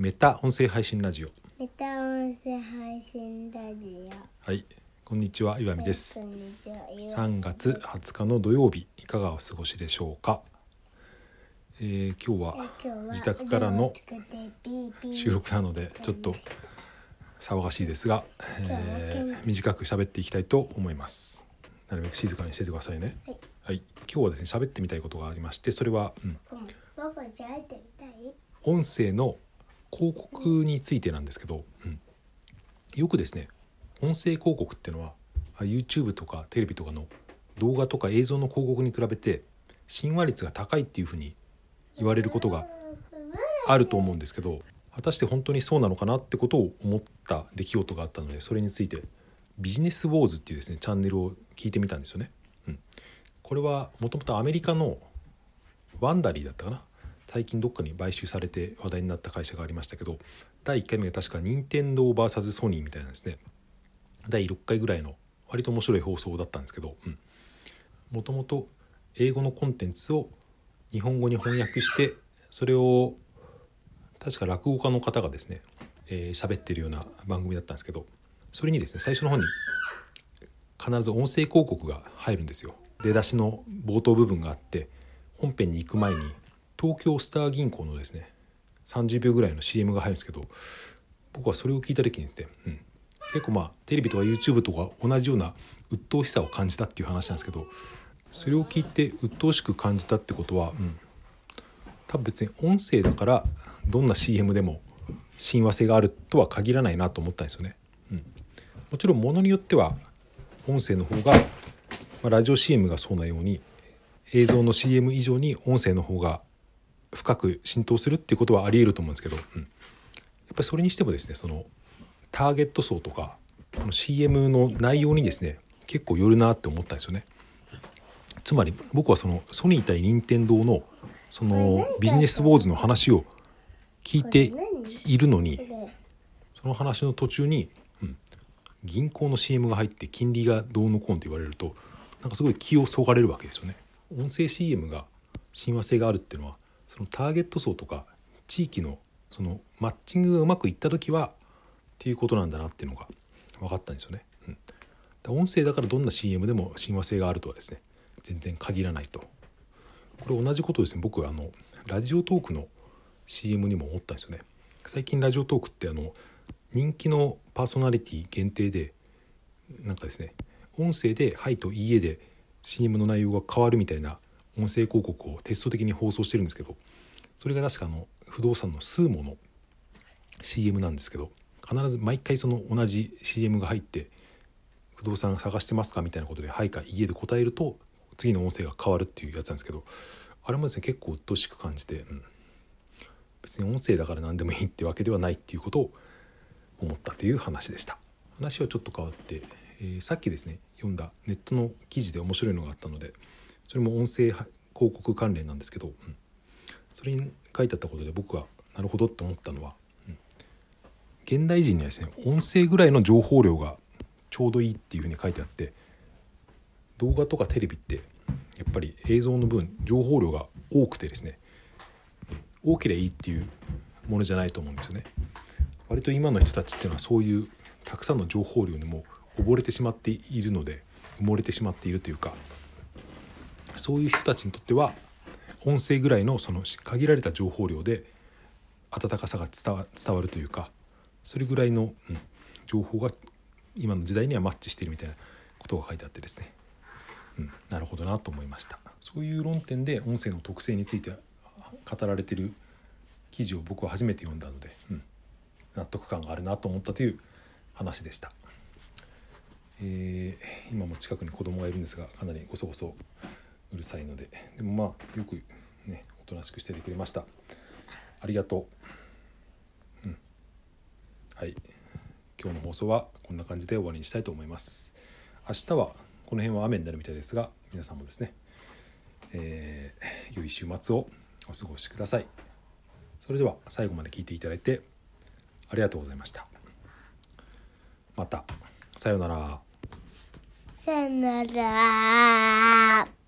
メタ音声配信ラジオ。メタ音声配信ラジオ。はい。こんにちは岩見です。こんにちは3月20日の土曜日いかがお過ごしでしょうか、えー今日は自宅からの収録なのでちょっと騒がしいですが、えー短く喋っていきたいと思います。なるべく静かにしててくださいね。はい。はい。今日はですね喋ってみたいことがありましてそれは、うん、音声の広告についてなんですけど、うん、よくですね音声広告っていうのは YouTube とかテレビとかの動画とか映像の広告に比べて親和率が高いっていうふうに言われることがあると思うんですけど果たして本当にそうなのかなってことを思った出来事があったのでそれについてビジネスウォーズっていうですねチャンネルを聞いてみたんですよね。うん、これはもともとアメリカのワンダリーだったかな最近どっかに買収されて話題になった会社がありましたけど第1回目が確か任天堂 VS ソニーみたいなんですね。第6回ぐらいの割と面白い放送だったんですけどもともと英語のコンテンツを日本語に翻訳してそれを確か落語家の方がですねえー喋ってるような番組だったんですけどそれにですね最初の方に必ず音声広告が入るんですよ。出だしの冒頭部分があって本編に行く前に東京スター銀行のですね30秒ぐらいの CM が入るんですけど僕はそれを聞いた時にですね、うん、結構まあテレビとか YouTube とか同じような鬱陶しさを感じたっていう話なんですけどそれを聞いて鬱陶しく感じたってことは、うん、多分別に音声だからどんな CM でも親和性があるとは限らないなと思ったんですよね。うん、もちろんものによっては音声の方が、まあ、ラジオ CM がそうなように映像の CM 以上に音声の方が深く浸透するっていうことはありえると思うんですけど、うん、やっぱりそれにしてもですねそのターゲット層とかこの CM の内容にですね結構よるなって思ったんですよね。つまり僕はそのソニー対任天堂のそのビジネスウォーズの話を聞いているのにその話の途中に、うん、銀行の CM が入って金利がどうのこうのって言われるとなんかすごい気をそがれるわけですよね。音声 CM が親和性があるっていうのはそのターゲット層とか地域のそのマッチングがうまくいった時はっていうことなんだなっていうのが分かったんですよね。うん、だ音声だからどんな CM でも親和性があるとはですね全然限らないと。これ同じことですね僕あのラジオトークの CM にも思ったんですよね。最近ラジオトークってあの人気のパーソナリティ限定でなんかですね音声で「はい」と「いいえ」で CM の内容が変わるみたいな音声広告をテスト的に放送してるんですけどそれが確かあの不動産のスーモの CM なんですけど必ず毎回その同じ CM が入って「不動産探してますか?」みたいなことで「はい」か「いいえ」で答えると次の音声が変わるっていうやつなんですけどあれもですね結構鬱陶しく感じて、うん、別に音声だから何でもいいってわけではないっていうことを思ったという話でした話はちょっと変わって、えーさっきですね読んだネットの記事で面白いのがあったのでそれも音声広告関連なんですけど、うん。それに書いてあったことで僕はなるほどって思ったのは、うん。現代人にはですね音声ぐらいの情報量がちょうどいいっていうふうに書いてあって動画とかテレビってやっぱり映像の分情報量が多くてですね多ければいいっていうものじゃないと思うんですよね。割と今の人たちっていうのはそういうたくさんの情報量にも溺れてしまっているので埋もれてしまっているというかそういう人たちにとっては音声ぐらいのその限られた情報量で温かさが伝わるというかそれぐらいの、うん情報が今の時代にはマッチしているみたいなことが書いてあってですね、うん、なるほどなと思いました。そういう論点で音声の特性について語られてる記事を僕は初めて読んだので、うん、納得感があるなと思ったという話でした、えー今も近くに子供がいるんですがかなりごそごそうるさいので。でもまあよくねおとなしくしててくれました。ありがとう、うん、はい。今日の放送はこんな感じで終わりにしたいと思います。明日はこの辺は雨になるみたいですが皆さんもですね、えー良い週末をお過ごしください。それでは最後まで聞いていただいてありがとうございました。また。さようなら。さよなら。